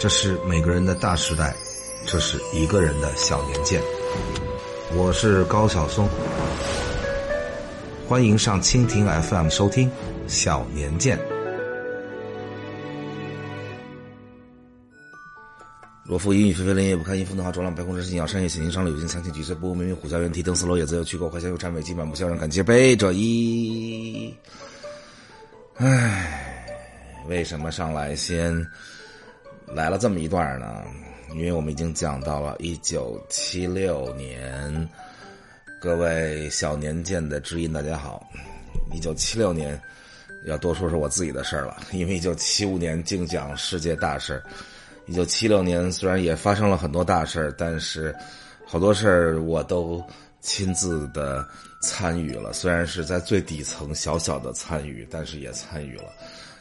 这是每个人的大时代，这是一个人的小年鉴。我是高晓松，欢迎上蜻蜓 FM 收听《小年鉴》。若夫阴雨霏霏，连夜不看阴风的话，浊浪白空之心，鸟山野险境，上了有情苍青几岁，不明明虎啸猿啼，登斯楼也自有去过，怀乡有谄媚，今晚不笑让感激悲者一。唉，为什么上来先来了这么一段呢？因为我们已经讲到了一九七六年，各位小年鉴的知音，大家好。一九七六年要多说说我自己的事儿了，因为一九七五年净讲世界大事一九七六年虽然也发生了很多大事儿但是好多事儿我都亲自的参与了。虽然是在最底层小小的参与，但是也参与了，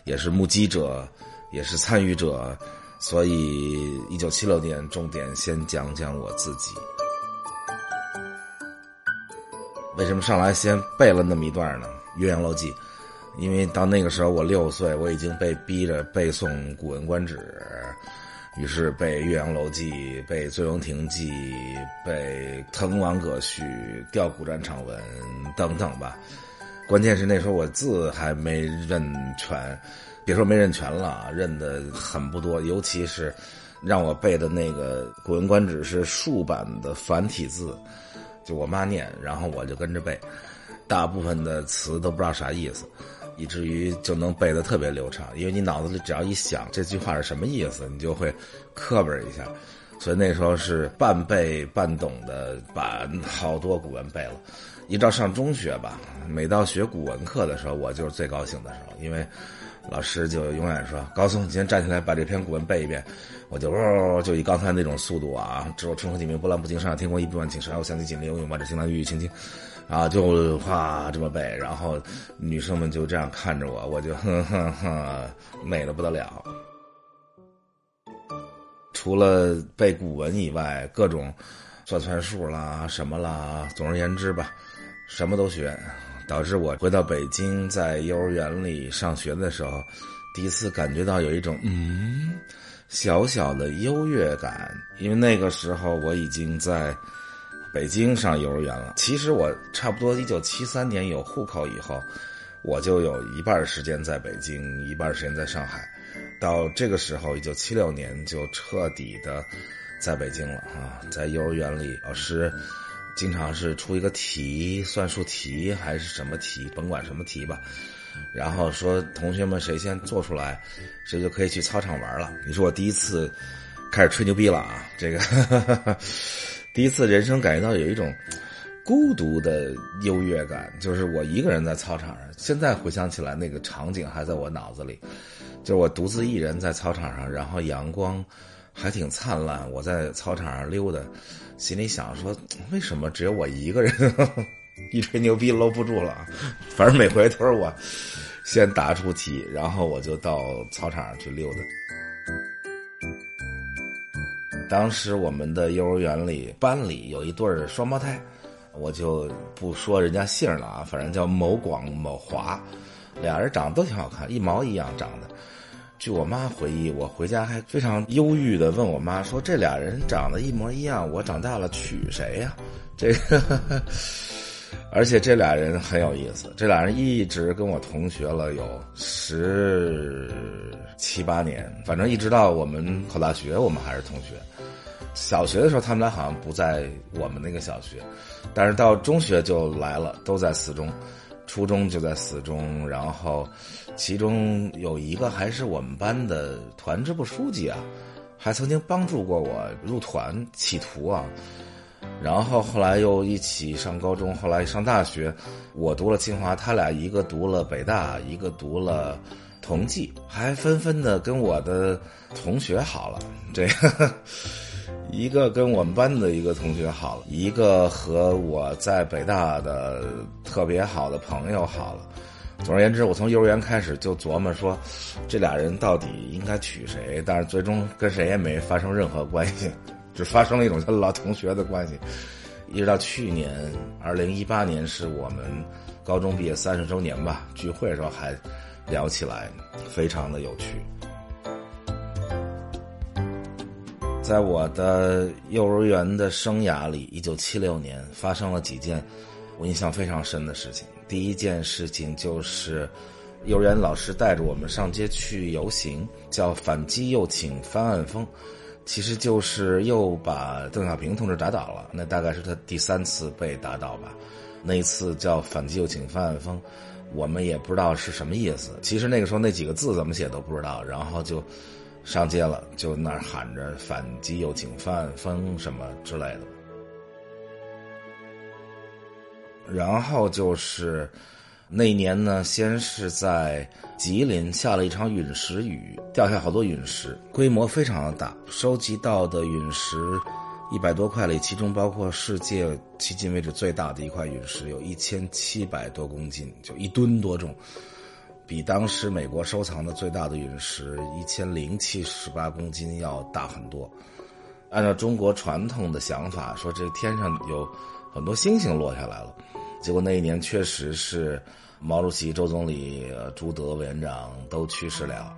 也是目击者，也是参与者。所以，一九七六年重点先讲讲我自己。为什么上来先背了那么一段呢？《岳阳楼记》，因为到那个时候我六岁，我已经被逼着背诵《古文观止》，于是背《岳阳楼记》、背《醉翁亭记》、背《滕王阁序》、《调古战场文》等等吧。关键是那时候我字还没认全。别说没认全了，认的很不多。尤其是让我背的那个《古文观止》是竖版的繁体字，就我妈念，然后我就跟着背，大部分的词都不知道啥意思，以至于就能背得特别流畅。因为你脑子里只要一想这句话是什么意思，你就会磕巴一下。所以那时候是半背半懂的，把好多古文背了。一到上中学吧，每到学古文课的时候，我就是最高兴的时候，因为。老师就永远说：“高松，你先站起来把这篇古文背一遍。”我就哦，就以刚才那种速度啊，只有春风几面波澜不惊，上天空一片万顷，山后响起锦鲤，游泳把这青兰玉玉青青，啊，就哗这么背。然后女生们就这样看着我，我就哼哼哼，美的不得了。除了背古文以外，各种算算数啦，什么啦，总而言之吧，什么都学。导致我回到北京，在幼儿园里上学的时候，第一次感觉到有一种嗯小小的优越感。因为那个时候我已经在北京上幼儿园了。其实我差不多一九七三年有户口以后，我就有一半时间在北京，一半时间在上海。到这个时候，一九七六年就彻底的在北京了啊！在幼儿园里，老师。经常是出一个题，算术题还是什么题，甭管什么题吧。然后说同学们谁先做出来，谁就可以去操场玩了。你说我第一次开始吹牛逼了啊！这个 第一次人生感觉到有一种孤独的优越感，就是我一个人在操场上。现在回想起来，那个场景还在我脑子里，就是我独自一人在操场上，然后阳光。还挺灿烂，我在操场上溜达，心里想说：为什么只有我一个人？一吹牛逼搂不住了。反正每回都是我先答出题，然后我就到操场上去溜达。当时我们的幼儿园里班里有一对双胞胎，我就不说人家姓了啊，反正叫某广某华，俩人长得都挺好看，一毛一样长得。据我妈回忆，我回家还非常忧郁的问我妈说：“这俩人长得一模一样，我长大了娶谁呀？”这个，而且这俩人很有意思，这俩人一直跟我同学了有十七八年，反正一直到我们考大学，我们还是同学。小学的时候，他们俩好像不在我们那个小学，但是到中学就来了，都在四中。初中就在四中，然后，其中有一个还是我们班的团支部书记啊，还曾经帮助过我入团企图啊，然后后来又一起上高中，后来上大学，我读了清华，他俩一个读了北大，一个读了同济，还纷纷的跟我的同学好了，这个。一个跟我们班的一个同学好了，一个和我在北大的特别好的朋友好了。总而言之，我从幼儿园开始就琢磨说，这俩人到底应该娶谁？但是最终跟谁也没发生任何关系，只发生了一种叫老同学的关系。一直到去年，二零一八年是我们高中毕业三十周年吧，聚会的时候还聊起来，非常的有趣。在我的幼儿园的生涯里，一九七六年发生了几件我印象非常深的事情。第一件事情就是，幼儿园老师带着我们上街去游行，叫“反击右倾翻案风”，其实就是又把邓小平同志打倒了。那大概是他第三次被打倒吧。那一次叫“反击右倾翻案风”，我们也不知道是什么意思。其实那个时候那几个字怎么写都不知道，然后就。上街了，就那儿喊着反击右倾翻案风什么之类的。然后就是那一年呢，先是在吉林下了一场陨石雨，掉下好多陨石，规模非常的大。收集到的陨石一百多块里，其中包括世界迄今为止最大的一块陨石，有一千七百多公斤，就一吨多重。比当时美国收藏的最大的陨石一千零七十八公斤要大很多。按照中国传统的想法，说这天上有很多星星落下来了。结果那一年确实是毛主席、周总理、朱德委员长都去世了。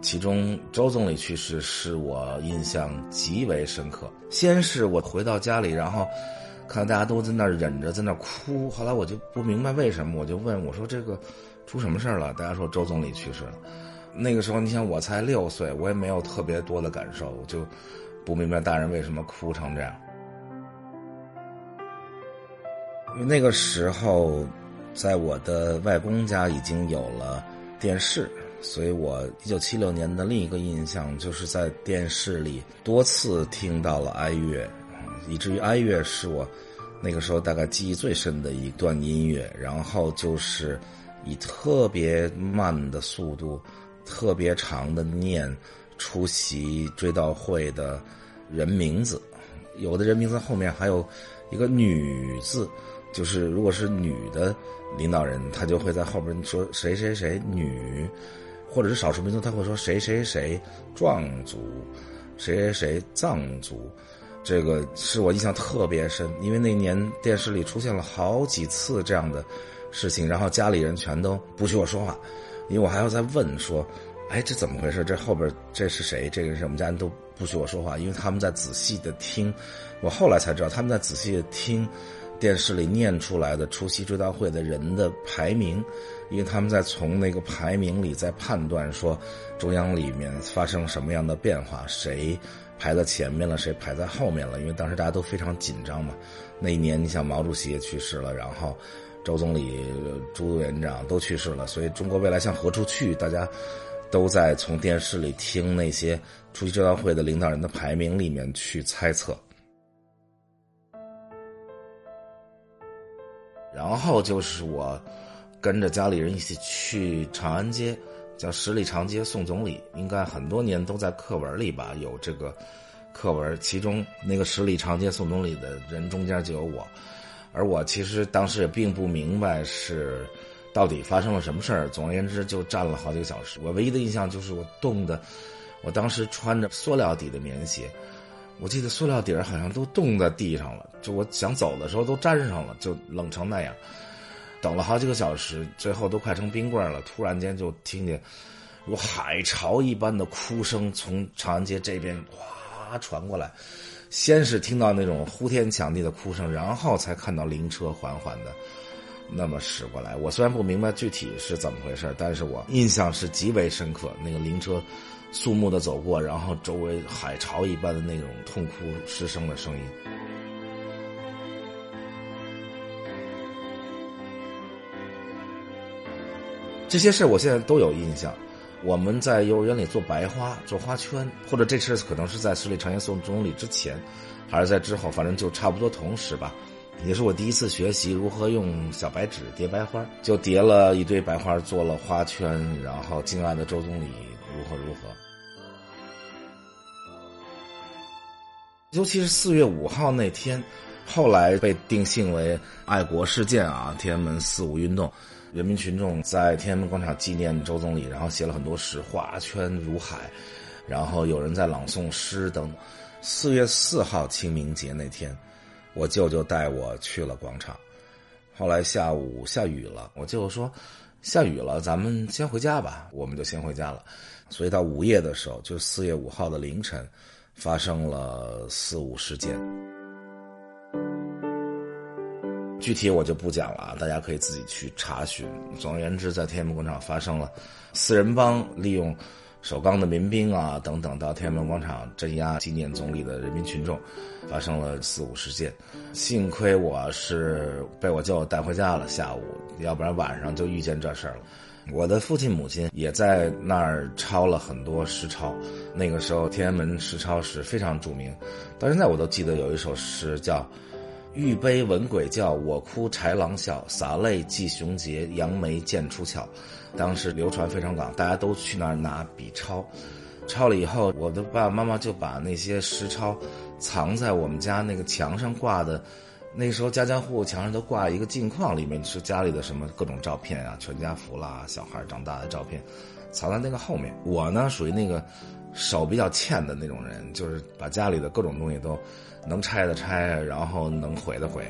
其中周总理去世是我印象极为深刻。先是我回到家里，然后看到大家都在那忍着，在那哭。后来我就不明白为什么，我就问我说这个。出什么事儿了？大家说周总理去世了。那个时候，你想我才六岁，我也没有特别多的感受，我就不明白大人为什么哭成这样。因为那个时候，在我的外公家已经有了电视，所以我一九七六年的另一个印象就是在电视里多次听到了哀乐，以至于哀乐是我那个时候大概记忆最深的一段音乐。然后就是。以特别慢的速度，特别长的念出席追悼会的人名字，有的人名字后面还有一个女字，就是如果是女的领导人，他就会在后边说谁谁谁女，或者是少数民族他会说谁谁谁壮族，谁谁谁藏族，这个是我印象特别深，因为那年电视里出现了好几次这样的。事情，然后家里人全都不许我说话，因为我还要再问说，哎，这怎么回事？这后边这是谁？这个人是我们家人都不许我说话，因为他们在仔细的听。我后来才知道，他们在仔细的听电视里念出来的出席追悼会的人的排名，因为他们在从那个排名里在判断说中央里面发生什么样的变化，谁排在前面了，谁排在后面了。因为当时大家都非常紧张嘛。那一年，你想毛主席也去世了，然后。周总理、朱委员长都去世了，所以中国未来向何处去？大家都在从电视里听那些出席追悼会的领导人的排名里面去猜测。然后就是我跟着家里人一起去长安街，叫十里长街送总理，应该很多年都在课文里吧，有这个课文，其中那个十里长街送总理的人中间就有我。而我其实当时也并不明白是到底发生了什么事儿。总而言之，就站了好几个小时。我唯一的印象就是我冻的，我当时穿着塑料底的棉鞋，我记得塑料底儿好像都冻在地上了。就我想走的时候都粘上了，就冷成那样。等了好几个小时，最后都快成冰棍了。突然间就听见如海潮一般的哭声从长安街这边哗传过来。先是听到那种呼天抢地的哭声，然后才看到灵车缓缓的那么驶过来。我虽然不明白具体是怎么回事，但是我印象是极为深刻。那个灵车肃穆的走过，然后周围海潮一般的那种痛哭失声的声音。这些事我现在都有印象。我们在幼儿园里做白花、做花圈，或者这事可能是在十里长街送总理之前，还是在之后，反正就差不多同时吧。也是我第一次学习如何用小白纸叠白花，就叠了一堆白花，做了花圈，然后敬爱的周总理如何如何。尤其是四月五号那天，后来被定性为爱国事件啊，天安门四五运动。人民群众在天安门广场纪念周总理，然后写了很多诗，花圈如海，然后有人在朗诵诗等。四月四号清明节那天，我舅舅带我去了广场。后来下午下雨了，我舅舅说：“下雨了，咱们先回家吧。”我们就先回家了。所以到午夜的时候，就四月五号的凌晨，发生了四五十件。具体我就不讲了啊，大家可以自己去查询。总而言之，在天安门广场发生了四人帮利用首钢的民兵啊等等，到天安门广场镇压纪念总理的人民群众，发生了四五十件。幸亏我是被我舅带回家了，下午，要不然晚上就遇见这事儿了。我的父亲母亲也在那儿抄了很多诗抄，那个时候天安门诗抄是非常著名，到现在我都记得有一首诗叫。玉杯闻鬼叫，我哭豺狼笑。洒泪祭雄杰，扬眉剑出鞘。当时流传非常广，大家都去那儿拿笔抄。抄了以后，我的爸爸妈妈就把那些实抄藏在我们家那个墙上挂的。那时候家家户户墙上都挂一个镜框，里面是家里的什么各种照片啊，全家福啦，小孩长大的照片，藏在那个后面。我呢，属于那个手比较欠的那种人，就是把家里的各种东西都。能拆的拆，然后能毁的毁，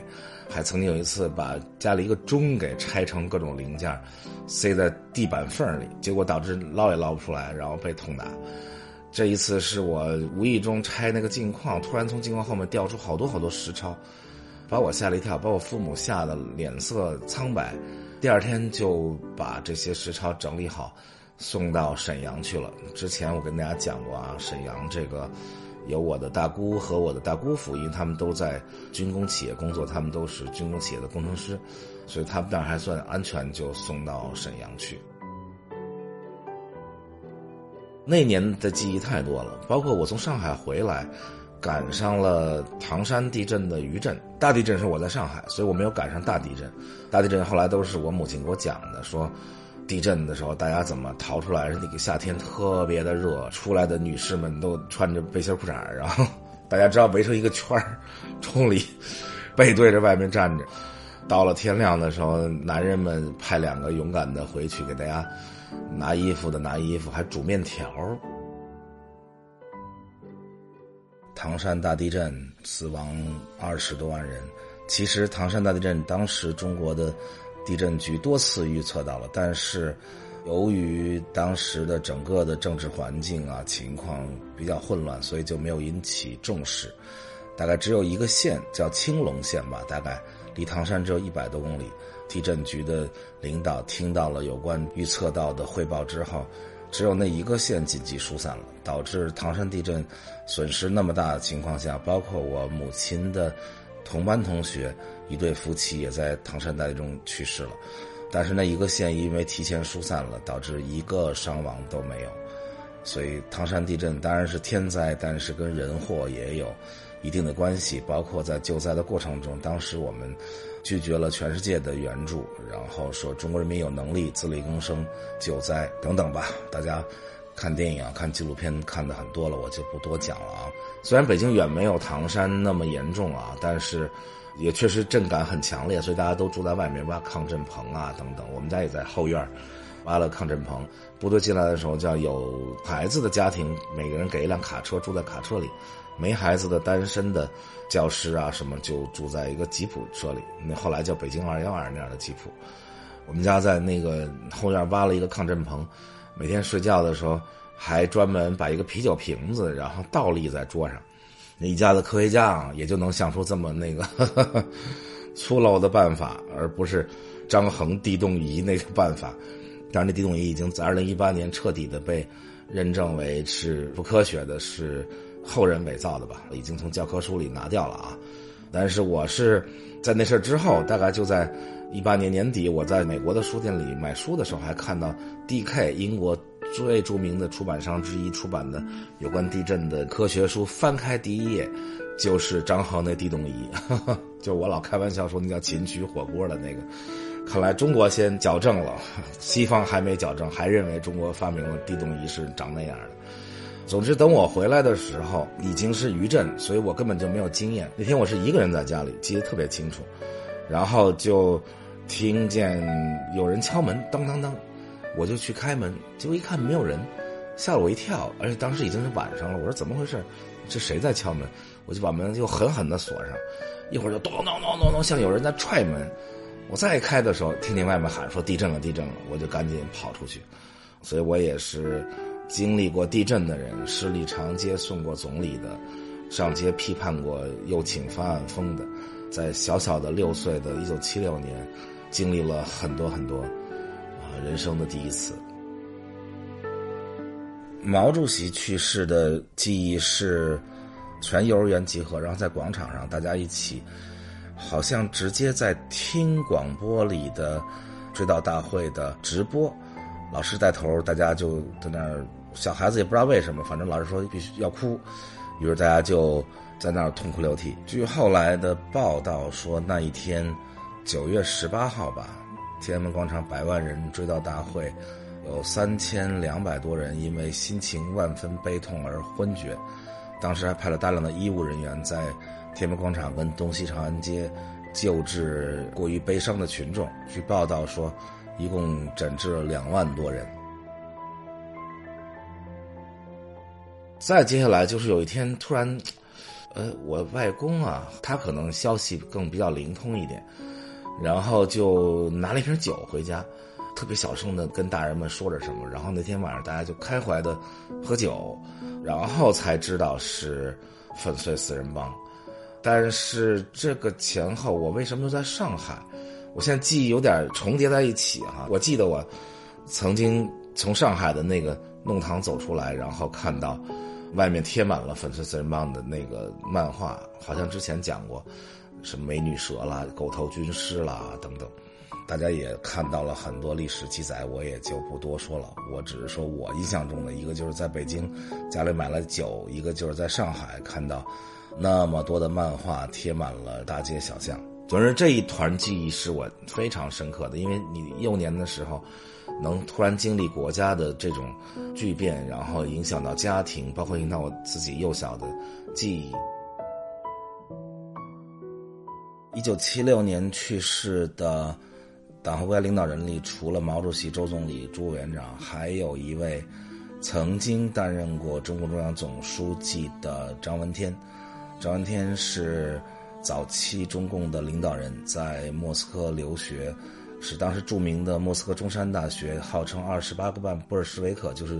还曾经有一次把家里一个钟给拆成各种零件，塞在地板缝里，结果导致捞也捞不出来，然后被痛打。这一次是我无意中拆那个镜框，突然从镜框后面掉出好多好多实钞，把我吓了一跳，把我父母吓得脸色苍白。第二天就把这些实钞整理好，送到沈阳去了。之前我跟大家讲过啊，沈阳这个。有我的大姑和我的大姑父，因为他们都在军工企业工作，他们都是军工企业的工程师，所以他们那儿还算安全，就送到沈阳去。那年的记忆太多了，包括我从上海回来，赶上了唐山地震的余震。大地震是我在上海，所以我没有赶上大地震。大地震后来都是我母亲给我讲的，说。地震的时候，大家怎么逃出来？那个夏天特别的热，出来的女士们都穿着背心裤衩然后 大家知道围成一个圈儿，冲里 背对着外面站着。到了天亮的时候，男人们派两个勇敢的回去给大家拿衣服的拿衣服，还煮面条。唐山大地震死亡二十多万人。其实唐山大地震当时中国的。地震局多次预测到了，但是由于当时的整个的政治环境啊情况比较混乱，所以就没有引起重视。大概只有一个县叫青龙县吧，大概离唐山只有一百多公里。地震局的领导听到了有关预测到的汇报之后，只有那一个县紧急疏散了，导致唐山地震损失那么大的情况下，包括我母亲的同班同学。一对夫妻也在唐山大地中去世了，但是那一个县因为提前疏散了，导致一个伤亡都没有。所以唐山地震当然是天灾，但是跟人祸也有一定的关系。包括在救灾的过程中，当时我们拒绝了全世界的援助，然后说中国人民有能力自力更生救灾等等吧。大家看电影啊、看纪录片看的很多了，我就不多讲了啊。虽然北京远没有唐山那么严重啊，但是。也确实震感很强烈，所以大家都住在外面挖抗震棚啊等等。我们家也在后院挖了抗震棚。部队进来的时候，叫有孩子的家庭，每个人给一辆卡车住在卡车里；没孩子的单身的教师啊什么，就住在一个吉普车里。那后来叫北京二幺二那样的吉普。我们家在那个后院挖了一个抗震棚，每天睡觉的时候还专门把一个啤酒瓶子，然后倒立在桌上。那一家的科学家啊，也就能想出这么那个 粗陋的办法，而不是张衡地动仪那个办法。当然，那地动仪已经在二零一八年彻底的被认证为是不科学的，是后人伪造的吧？已经从教科书里拿掉了啊。但是我是在那事儿之后，大概就在一八年年底，我在美国的书店里买书的时候，还看到 D.K. 英国。最著名的出版商之一出版的有关地震的科学书，翻开第一页，就是张衡那地动仪，就我老开玩笑说那叫秦曲火锅的那个。看来中国先矫正了，西方还没矫正，还认为中国发明了地动仪是长那样的。总之，等我回来的时候已经是余震，所以我根本就没有经验。那天我是一个人在家里，记得特别清楚，然后就听见有人敲门，当当当。我就去开门，结果一看没有人，吓了我一跳。而且当时已经是晚上了，我说怎么回事？这谁在敲门？我就把门又狠狠的锁上，一会儿就咚咚咚咚咚，像有人在踹门。我再开的时候，听见外面喊说地震了，地震了，我就赶紧跑出去。所以我也是经历过地震的人，十里长街送过总理的，上街批判过右倾方案风的，在小小的六岁的一九七六年，经历了很多很多啊人生的第一次。毛主席去世的记忆是全幼儿园集合，然后在广场上大家一起，好像直接在听广播里的追悼大会的直播，老师带头，大家就在那儿，小孩子也不知道为什么，反正老师说必须要哭，于是大家就在那儿痛哭流涕。据后来的报道说，那一天九月十八号吧，天安门广场百万人追悼大会。有三千两百多人因为心情万分悲痛而昏厥，当时还派了大量的医务人员在天安门广场跟东西长安街救治过于悲伤的群众。据报道说，一共诊治了两万多人。再接下来就是有一天突然，呃，我外公啊，他可能消息更比较灵通一点，然后就拿了一瓶酒回家。特别小声的跟大人们说着什么，然后那天晚上大家就开怀的喝酒，然后才知道是粉碎四人帮。但是这个前后我为什么又在上海？我现在记忆有点重叠在一起哈。我记得我曾经从上海的那个弄堂走出来，然后看到外面贴满了粉碎四人帮的那个漫画，好像之前讲过什么美女蛇啦、狗头军师啦等等。大家也看到了很多历史记载，我也就不多说了。我只是说我印象中的一个，就是在北京家里买了酒；一个就是在上海看到那么多的漫画贴满了大街小巷。总之，这一团记忆是我非常深刻的，因为你幼年的时候能突然经历国家的这种巨变，然后影响到家庭，包括影响到我自己幼小的记忆。一九七六年去世的。党和国家领导人里，除了毛主席、周总理、朱委员长，还有一位曾经担任过中共中央总书记的张闻天。张闻天是早期中共的领导人，在莫斯科留学，是当时著名的莫斯科中山大学，号称“二十八个半布尔什维克”，就是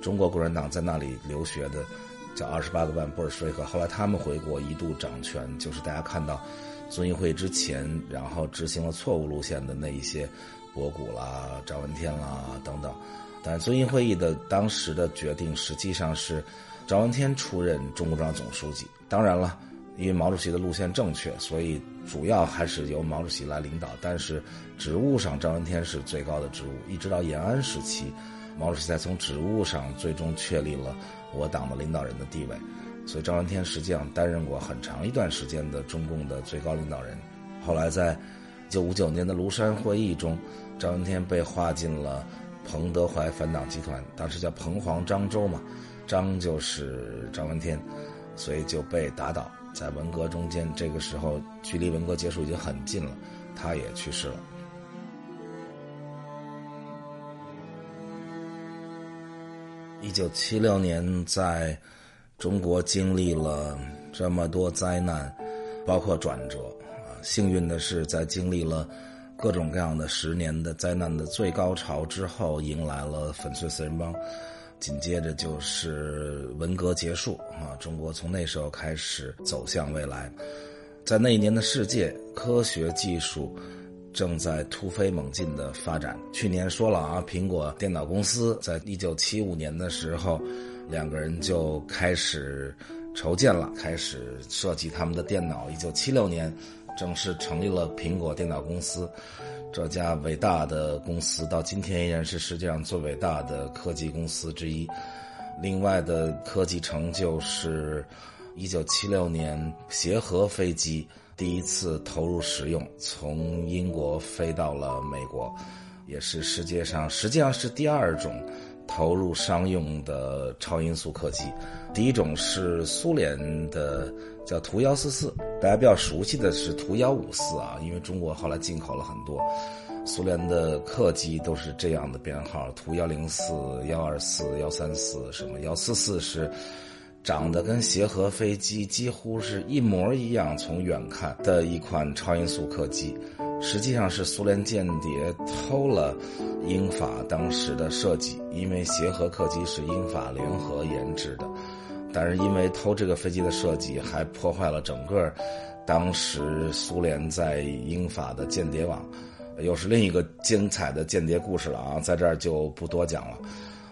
中国共产党在那里留学的，叫“二十八个半布尔什维克”。后来他们回国一度掌权，就是大家看到。遵义会之前，然后执行了错误路线的那一些，博古啦、张闻天啦等等，但是遵义会议的当时的决定实际上是张闻天出任中共中央总书记。当然了，因为毛主席的路线正确，所以主要还是由毛主席来领导。但是职务上，张闻天是最高的职务，一直到延安时期，毛主席才从职务上最终确立了我党的领导人的地位。所以张闻天实际上担任过很长一段时间的中共的最高领导人，后来在一九五九年的庐山会议中，张闻天被划进了彭德怀反党集团，当时叫彭黄漳州嘛，张就是张闻天，所以就被打倒。在文革中间，这个时候距离文革结束已经很近了，他也去世了。1976年在。中国经历了这么多灾难，包括转折啊！幸运的是，在经历了各种各样的十年的灾难的最高潮之后，迎来了粉碎四人帮，紧接着就是文革结束啊！中国从那时候开始走向未来，在那一年的世界，科学技术正在突飞猛进的发展。去年说了啊，苹果电脑公司在一九七五年的时候。两个人就开始筹建了，开始设计他们的电脑。一九七六年，正式成立了苹果电脑公司。这家伟大的公司到今天依然是世界上最伟大的科技公司之一。另外的科技成就，是一九七六年协和飞机第一次投入使用，从英国飞到了美国，也是世界上实际上是第二种。投入商用的超音速客机，第一种是苏联的叫图幺四四，大家比较熟悉的是图幺五四啊，因为中国后来进口了很多苏联的客机，都是这样的编号：图幺零四、幺二四、幺三四，什么幺四四是长得跟协和飞机几乎是一模一样，从远看的一款超音速客机。实际上是苏联间谍偷了英法当时的设计，因为协和客机是英法联合研制的，但是因为偷这个飞机的设计，还破坏了整个当时苏联在英法的间谍网，又是另一个精彩的间谍故事了啊，在这儿就不多讲了。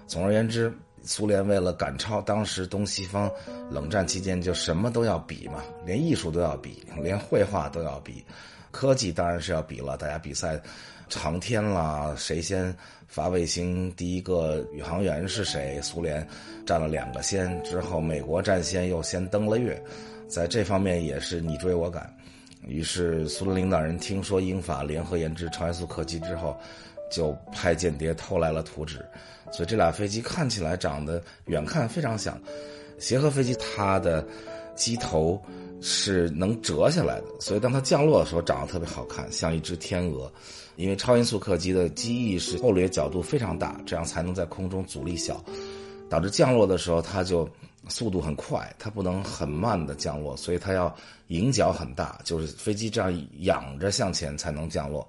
总而言之，苏联为了赶超当时东西方冷战期间就什么都要比嘛，连艺术都要比，连绘画都要比。科技当然是要比了，大家比赛航天啦，谁先发卫星，第一个宇航员是谁？苏联占了两个先，之后美国占先，又先登了月，在这方面也是你追我赶。于是苏联领导人听说英法联合研制超音速客机之后，就派间谍偷来了图纸，所以这俩飞机看起来长得远看非常像。协和飞机它的机头。是能折下来的，所以当它降落的时候长得特别好看，像一只天鹅。因为超音速客机的机翼是后掠角度非常大，这样才能在空中阻力小，导致降落的时候它就速度很快，它不能很慢的降落，所以它要迎角很大，就是飞机这样仰着向前才能降落。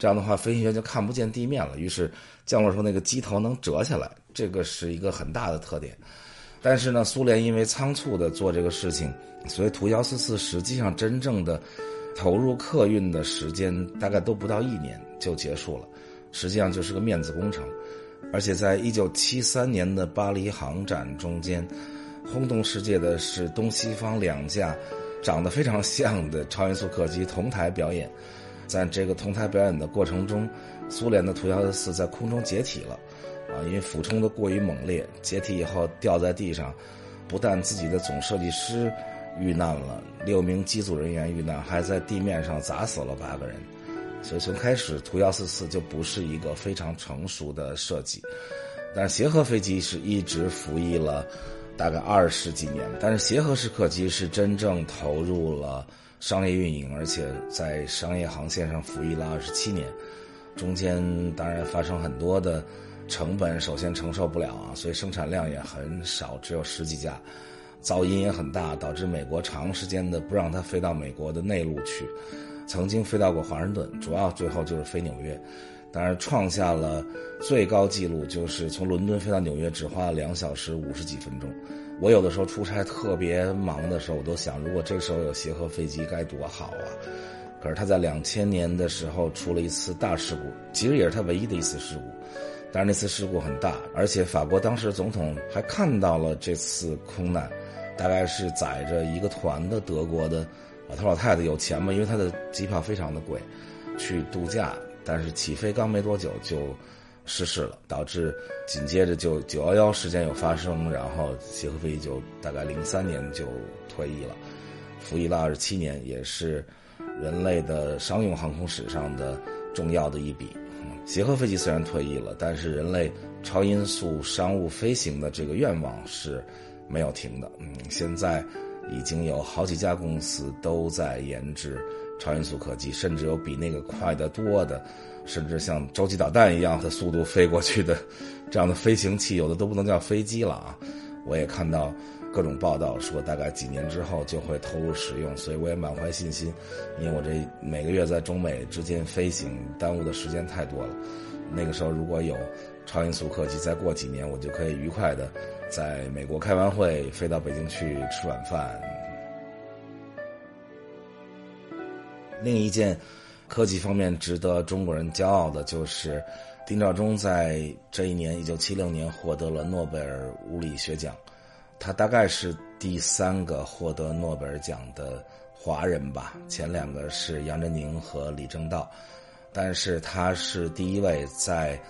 这样的话，飞行员就看不见地面了。于是降落时候那个机头能折下来，这个是一个很大的特点。但是呢，苏联因为仓促的做这个事情，所以图幺四四实际上真正的投入客运的时间大概都不到一年就结束了，实际上就是个面子工程。而且在一九七三年的巴黎航展中间，轰动世界的是东西方两架长得非常像的超音速客机同台表演。在这个同台表演的过程中，苏联的图幺四四在空中解体了。啊，因为俯冲的过于猛烈，解体以后掉在地上，不但自己的总设计师遇难了，六名机组人员遇难，还在地面上砸死了八个人。所以从开始，图幺四四就不是一个非常成熟的设计。但是协和飞机是一直服役了大概二十几年，但是协和式客机是真正投入了商业运营，而且在商业航线上服役了二十七年，中间当然发生很多的。成本首先承受不了啊，所以生产量也很少，只有十几架，噪音也很大，导致美国长时间的不让它飞到美国的内陆去。曾经飞到过华盛顿，主要最后就是飞纽约，当然创下了最高纪录，就是从伦敦飞到纽约只花了两小时五十几分钟。我有的时候出差特别忙的时候，我都想，如果这时候有协和飞机该多好啊！可是他在两千年的时候出了一次大事故，其实也是他唯一的一次事故。但是那次事故很大，而且法国当时总统还看到了这次空难，大概是载着一个团的德国的老头老太太有钱嘛，因为他的机票非常的贵，去度假，但是起飞刚没多久就失事了，导致紧接着就九幺幺事件又发生，然后协和飞机就大概零三年就退役了，服役了二十七年，也是人类的商用航空史上的重要的一笔。协和飞机虽然退役了，但是人类超音速商务飞行的这个愿望是没有停的。嗯，现在已经有好几家公司都在研制超音速客机，甚至有比那个快得多的，甚至像洲际导弹一样的速度飞过去的这样的飞行器，有的都不能叫飞机了啊！我也看到。各种报道说，大概几年之后就会投入使用，所以我也满怀信心。因为我这每个月在中美之间飞行，耽误的时间太多了。那个时候如果有超音速客机，再过几年我就可以愉快的在美国开完会，飞到北京去吃晚饭。另一件科技方面值得中国人骄傲的就是，丁肇中在这一年，一九七六年获得了诺贝尔物理学奖。他大概是第三个获得诺贝尔奖的华人吧，前两个是杨振宁和李政道，但是他是第一位在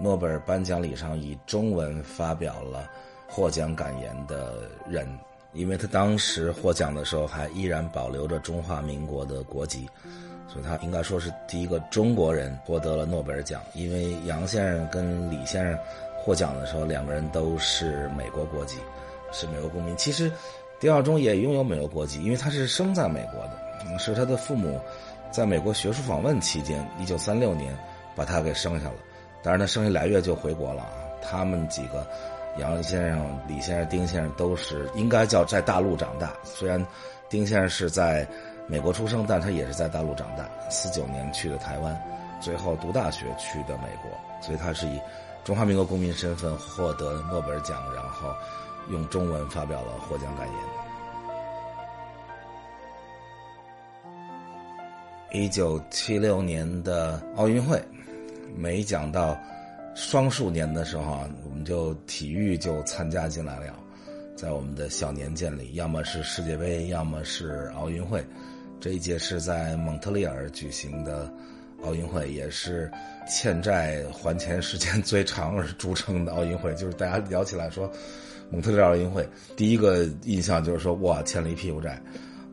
诺贝尔颁奖礼上以中文发表了获奖感言的人，因为他当时获奖的时候还依然保留着中华民国的国籍，所以他应该说是第一个中国人获得了诺贝尔奖。因为杨先生跟李先生获奖的时候，两个人都是美国国籍。是美国公民。其实，丁肇中也拥有美国国籍，因为他是生在美国的，是他的父母在美国学术访问期间，一九三六年把他给生下了。当然，他生下俩月就回国了。他们几个，杨先生、李先生、丁先生都是应该叫在大陆长大。虽然丁先生是在美国出生，但他也是在大陆长大。四九年去的台湾，最后读大学去的美国，所以他是以中华民国公民身份获得诺贝尔奖，然后用中文发表了获奖感言。一九七六年的奥运会，每讲到双数年的时候啊，我们就体育就参加进来了。在我们的小年鉴里，要么是世界杯，要么是奥运会。这一届是在蒙特利尔举行的奥运会，也是欠债还钱时间最长而著称的奥运会。就是大家聊起来说蒙特利尔奥运会，第一个印象就是说哇，欠了一屁股债。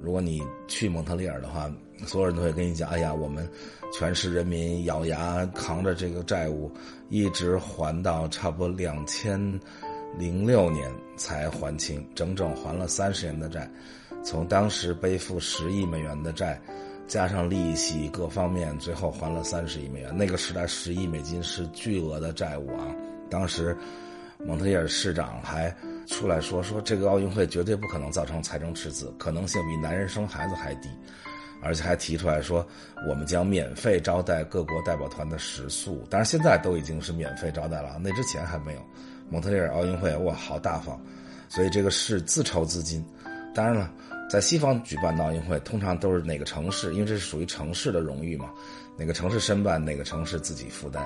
如果你去蒙特利尔的话，所有人都会跟你讲：“哎呀，我们全市人民咬牙扛着这个债务，一直还到差不多两千零六年才还清，整整还了三十年的债。从当时背负十亿美元的债，加上利息各方面，最后还了三十亿美元。那个时代，十亿美金是巨额的债务啊！当时蒙特利尔市长还出来说：说这个奥运会绝对不可能造成财政赤字，可能性比男人生孩子还低。”而且还提出来说，我们将免费招待各国代表团的食宿。当然，现在都已经是免费招待了，那之前还没有。蒙特利尔奥运会哇，好大方，所以这个是自筹资金。当然了，在西方举办的奥运会，通常都是哪个城市，因为这是属于城市的荣誉嘛，哪个城市申办，哪个城市自己负担。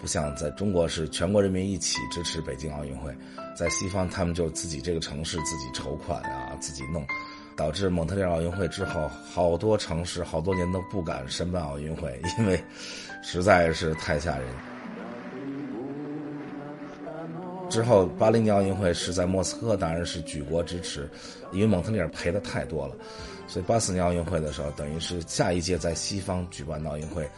不像在中国是全国人民一起支持北京奥运会，在西方他们就自己这个城市自己筹款啊，自己弄。导致蒙特利尔奥运会之后，好多城市好多年都不敢申办奥运会，因为实在是太吓人。之后，八零年奥运会是在莫斯科，当然是举国支持，因为蒙特利尔赔的太多了，所以八四年奥运会的时候，等于是下一届在西方举办奥运会，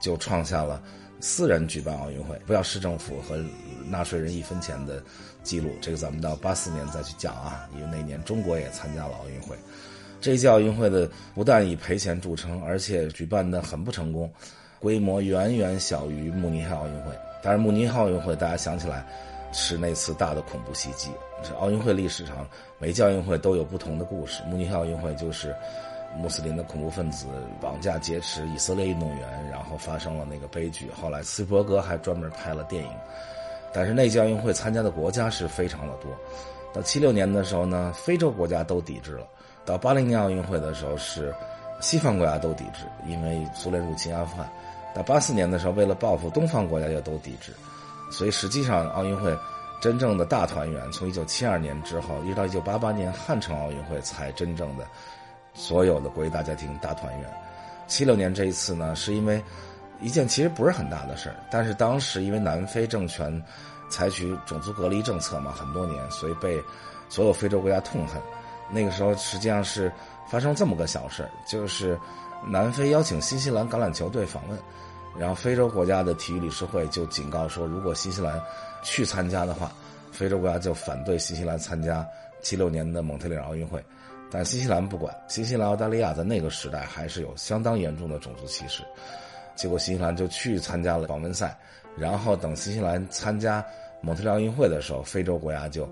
就创下了。私人举办奥运会，不要市政府和纳税人一分钱的记录，这个咱们到八四年再去讲啊。因为那年中国也参加了奥运会，这一届奥运会的不但以赔钱著称，而且举办的很不成功，规模远远小于慕尼黑奥运会。但是慕尼黑奥运会大家想起来是那次大的恐怖袭击。这奥运会历史上每届奥运会都有不同的故事，慕尼黑奥运会就是。穆斯林的恐怖分子绑架劫持以色列运动员，然后发生了那个悲剧。后来斯皮伯格还专门拍了电影。但是那届奥运会参加的国家是非常的多。到七六年的时候呢，非洲国家都抵制了；到八零年奥运会的时候是西方国家都抵制，因为苏联入侵阿富汗；到八四年的时候，为了报复东方国家也都抵制。所以实际上奥运会真正的大团圆，从一九七二年之后，一直到一九八八年汉城奥运会才真正的。所有的国际大家庭大团圆，七六年这一次呢，是因为一件其实不是很大的事儿，但是当时因为南非政权采取种族隔离政策嘛，很多年，所以被所有非洲国家痛恨。那个时候实际上是发生这么个小事儿，就是南非邀请新西兰橄榄球队访问，然后非洲国家的体育理事会就警告说，如果新西兰去参加的话，非洲国家就反对新西兰参加七六年的蒙特利尔奥运会。但新西兰不管，新西兰、澳大利亚在那个时代还是有相当严重的种族歧视。结果新西兰就去参加了访问赛，然后等新西兰参加蒙特利尔奥运会的时候，非洲国家就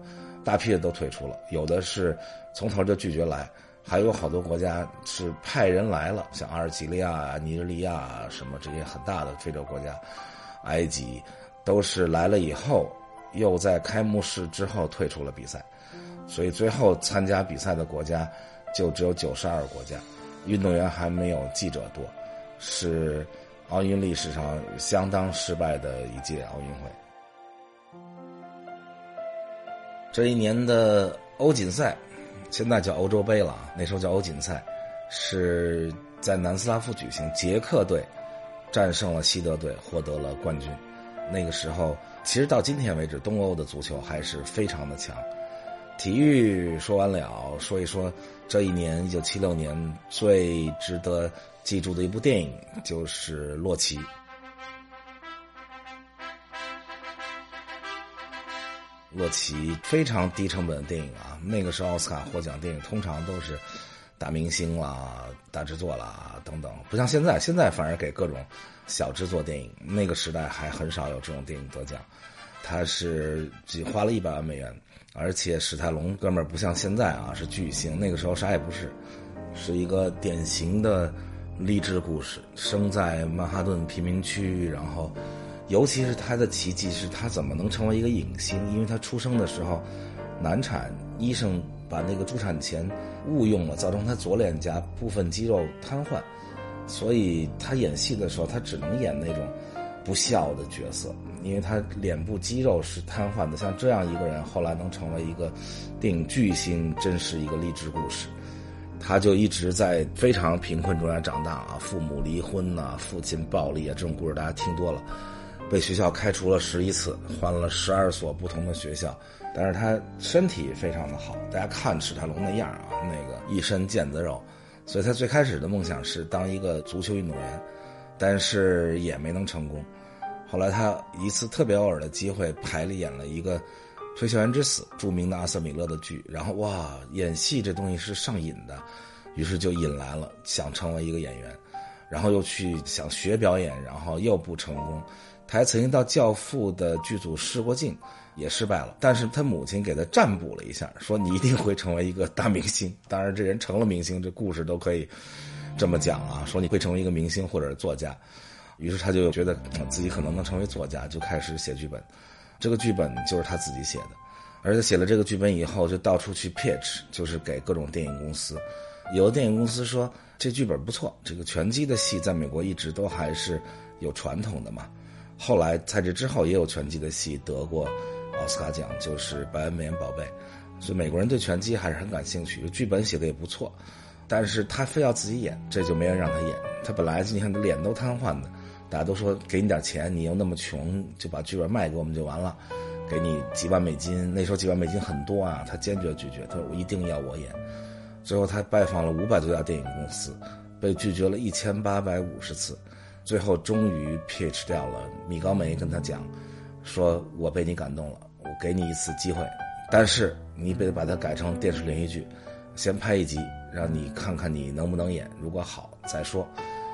大批的都退出了，有的是从头就拒绝来，还有好多国家是派人来了，像阿尔及利亚、尼日利亚什么这些很大的非洲国家，埃及都是来了以后，又在开幕式之后退出了比赛。所以最后参加比赛的国家就只有九十二个国家，运动员还没有记者多，是奥运历史上相当失败的一届奥运会。这一年的欧锦赛，现在叫欧洲杯了啊，那时候叫欧锦赛，是在南斯拉夫举行，捷克队战胜了西德队，获得了冠军。那个时候，其实到今天为止，东欧的足球还是非常的强。体育说完了，说一说这一年一九七六年最值得记住的一部电影就是《洛奇》。《洛奇》非常低成本的电影啊，那个时候奥斯卡获奖电影通常都是大明星啦、大制作啦等等，不像现在，现在反而给各种小制作电影。那个时代还很少有这种电影得奖，他是只花了一百万美元。而且史泰龙哥们儿不像现在啊，是巨星。那个时候啥也不是，是一个典型的励志故事。生在曼哈顿贫民区，然后，尤其是他的奇迹是他怎么能成为一个影星？因为他出生的时候难产，医生把那个助产钳误用了，造成他左脸颊部分肌肉瘫痪，所以他演戏的时候他只能演那种不孝的角色。因为他脸部肌肉是瘫痪的，像这样一个人后来能成为一个电影巨星，真是一个励志故事。他就一直在非常贫困中间长大啊，父母离婚呐，父亲暴力啊，这种故事大家听多了。被学校开除了十一次，换了十二所不同的学校，但是他身体非常的好，大家看史泰龙那样啊，那个一身腱子肉，所以他最开始的梦想是当一个足球运动员，但是也没能成功。后来他一次特别偶尔的机会排了演了一个《推销员之死》著名的阿瑟米勒的剧，然后哇，演戏这东西是上瘾的，于是就引来了想成为一个演员，然后又去想学表演，然后又不成功。他还曾经到《教父》的剧组试过镜，也失败了。但是他母亲给他占卜了一下，说你一定会成为一个大明星。当然，这人成了明星，这故事都可以这么讲啊，说你会成为一个明星或者作家。于是他就觉得自己可能能成为作家，就开始写剧本。这个剧本就是他自己写的，而且写了这个剧本以后，就到处去 pitch，就是给各种电影公司。有的电影公司说这剧本不错，这个拳击的戏在美国一直都还是有传统的嘛。后来在这之后也有拳击的戏得过奥斯卡奖，就是《白恩美恩宝贝》，所以美国人对拳击还是很感兴趣。剧本写的也不错，但是他非要自己演，这就没人让他演。他本来你看他脸都瘫痪的。大家都说给你点钱，你又那么穷，就把剧本卖给我们就完了，给你几万美金。那时候几万美金很多啊，他坚决拒绝，他说我一定要我演。最后他拜访了五百多家电影公司，被拒绝了一千八百五十次，最后终于 pitch 掉了。米高梅跟他讲，说我被你感动了，我给你一次机会，但是你得把它改成电视连续剧，先拍一集，让你看看你能不能演，如果好再说。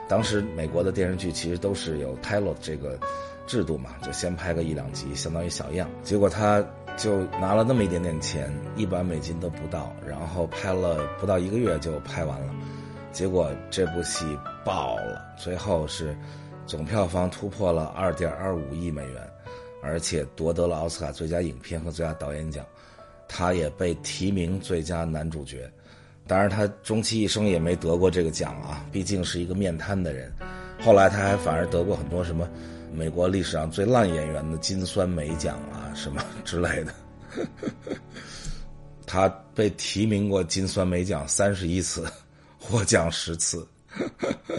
当时美国的电视剧其实都是有 pilot 这个制度嘛，就先拍个一两集，相当于小样。结果他就拿了那么一点点钱，一百美金都不到，然后拍了不到一个月就拍完了。结果这部戏爆了，最后是总票房突破了二点二五亿美元，而且夺得了奥斯卡最佳影片和最佳导演奖，他也被提名最佳男主角。当然，他终其一生也没得过这个奖啊，毕竟是一个面瘫的人。后来他还反而得过很多什么美国历史上最烂演员的金酸梅奖啊，什么之类的。他被提名过金酸梅奖三十一次，获奖十次。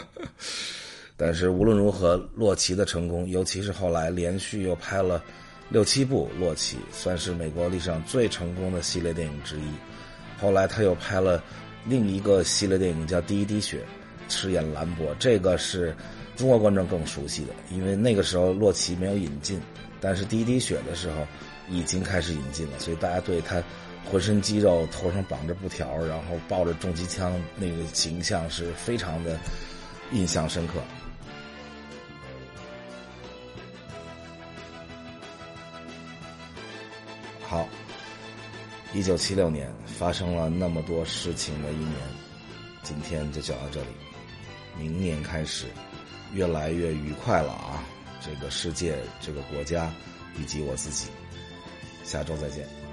但是无论如何，洛奇的成功，尤其是后来连续又拍了六七部《洛奇》，算是美国历史上最成功的系列电影之一。后来他又拍了另一个系列电影，叫《第一滴血》，饰演兰博。这个是中国观众更熟悉的，因为那个时候洛奇没有引进，但是《第一滴血》的时候已经开始引进了，所以大家对他浑身肌肉、头上绑着布条，然后抱着重机枪那个形象是非常的印象深刻。一九七六年发生了那么多事情的一年，今天就讲到这里。明年开始，越来越愉快了啊！这个世界，这个国家，以及我自己，下周再见。